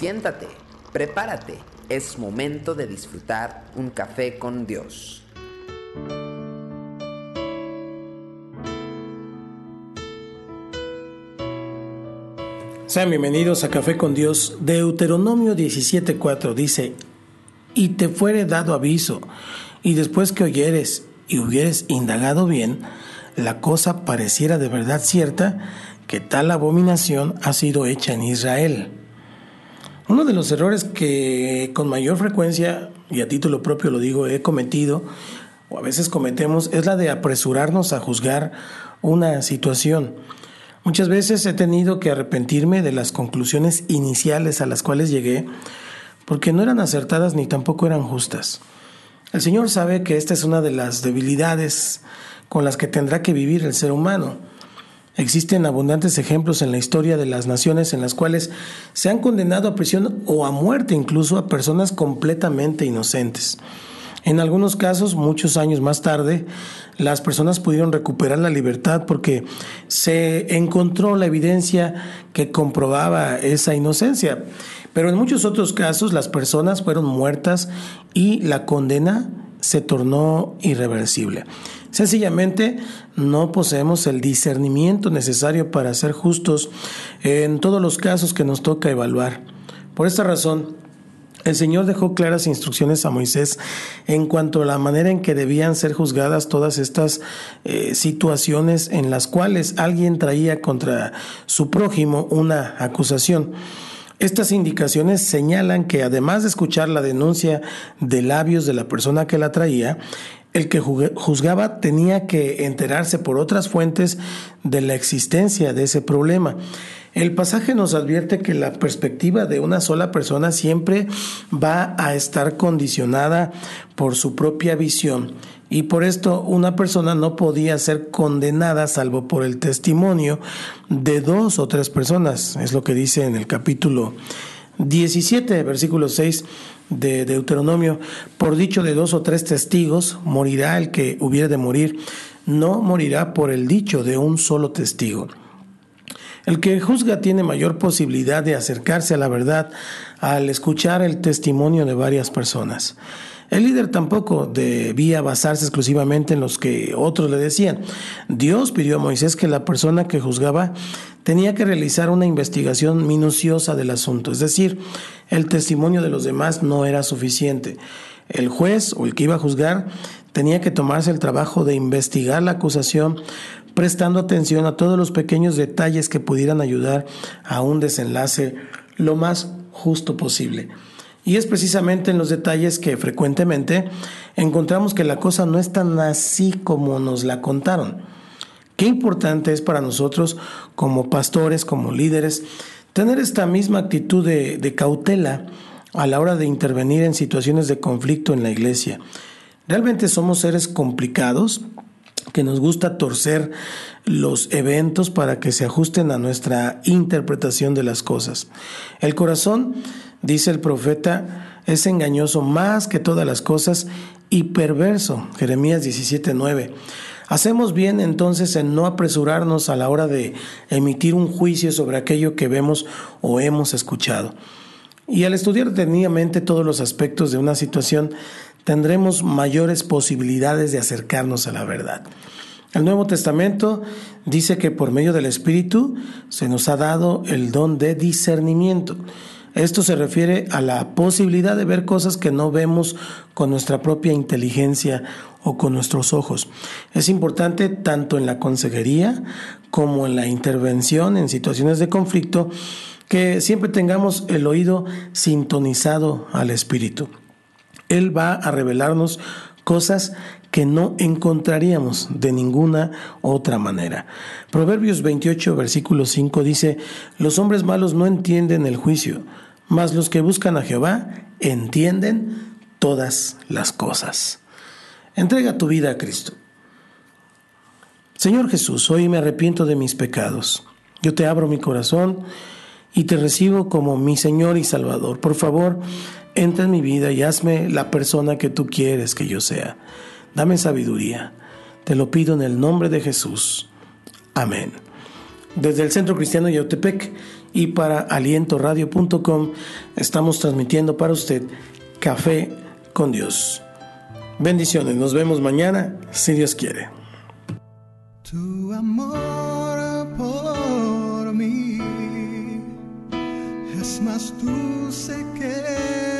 Siéntate, prepárate, es momento de disfrutar un café con Dios. Sean bienvenidos a Café con Dios. Deuteronomio 17:4 dice, y te fuere dado aviso, y después que oyeres y hubieres indagado bien, la cosa pareciera de verdad cierta, que tal abominación ha sido hecha en Israel. Uno de los errores que con mayor frecuencia, y a título propio lo digo, he cometido, o a veces cometemos, es la de apresurarnos a juzgar una situación. Muchas veces he tenido que arrepentirme de las conclusiones iniciales a las cuales llegué, porque no eran acertadas ni tampoco eran justas. El Señor sabe que esta es una de las debilidades con las que tendrá que vivir el ser humano. Existen abundantes ejemplos en la historia de las naciones en las cuales se han condenado a prisión o a muerte incluso a personas completamente inocentes. En algunos casos, muchos años más tarde, las personas pudieron recuperar la libertad porque se encontró la evidencia que comprobaba esa inocencia. Pero en muchos otros casos, las personas fueron muertas y la condena se tornó irreversible. Sencillamente no poseemos el discernimiento necesario para ser justos en todos los casos que nos toca evaluar. Por esta razón, el Señor dejó claras instrucciones a Moisés en cuanto a la manera en que debían ser juzgadas todas estas eh, situaciones en las cuales alguien traía contra su prójimo una acusación. Estas indicaciones señalan que además de escuchar la denuncia de labios de la persona que la traía, el que juzgaba tenía que enterarse por otras fuentes de la existencia de ese problema. El pasaje nos advierte que la perspectiva de una sola persona siempre va a estar condicionada por su propia visión y por esto una persona no podía ser condenada salvo por el testimonio de dos o tres personas. Es lo que dice en el capítulo 17, versículo 6 de Deuteronomio, por dicho de dos o tres testigos, morirá el que hubiere de morir, no morirá por el dicho de un solo testigo. El que juzga tiene mayor posibilidad de acercarse a la verdad al escuchar el testimonio de varias personas. El líder tampoco debía basarse exclusivamente en los que otros le decían. Dios pidió a Moisés que la persona que juzgaba tenía que realizar una investigación minuciosa del asunto, es decir, el testimonio de los demás no era suficiente. El juez o el que iba a juzgar tenía que tomarse el trabajo de investigar la acusación, prestando atención a todos los pequeños detalles que pudieran ayudar a un desenlace lo más justo posible. Y es precisamente en los detalles que frecuentemente encontramos que la cosa no es tan así como nos la contaron. Qué importante es para nosotros como pastores, como líderes, tener esta misma actitud de, cautela a la hora de intervenir en situaciones de conflicto en la iglesia. Realmente somos seres complicados que nos gusta torcer los eventos para que se ajusten a nuestra interpretación de las cosas. El corazón Dice el profeta, es engañoso más que todas las cosas y perverso. Jeremías 17:9. Hacemos bien entonces en no apresurarnos a la hora de emitir un juicio sobre aquello que vemos o hemos escuchado. Y al estudiar detenidamente todos los aspectos de una situación, tendremos mayores posibilidades de acercarnos a la verdad. El Nuevo Testamento dice que por medio del Espíritu se nos ha dado el don de discernimiento. Esto se refiere a la posibilidad de ver cosas que no vemos con nuestra propia inteligencia o con nuestros ojos. Es importante tanto en la consejería como en la intervención en situaciones de conflicto que siempre tengamos el oído sintonizado al Espíritu. Él va a revelarnos cosas que no encontraríamos de ninguna otra manera. Proverbios 28, versículo 5 dice, los hombres malos no entienden el juicio, mas los que buscan a Jehová entienden todas las cosas. Entrega tu vida a Cristo. Señor Jesús, hoy me arrepiento de mis pecados. Yo te abro mi corazón y te recibo como mi Señor y Salvador. Por favor, entra en mi vida y hazme la persona que tú quieres que yo sea. Dame sabiduría. Te lo pido en el nombre de Jesús. Amén. Desde el Centro Cristiano Yautepec y para alientoradio.com estamos transmitiendo para usted Café con Dios. Bendiciones, nos vemos mañana, si Dios quiere. Tu amor por mí es más dulce que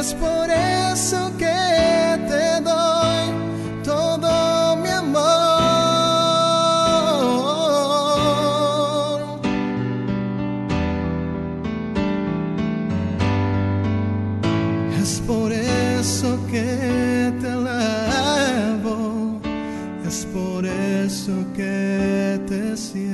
es por eso que te doy todo mi amor. Es por eso que te alabo, es por eso que te sirvo,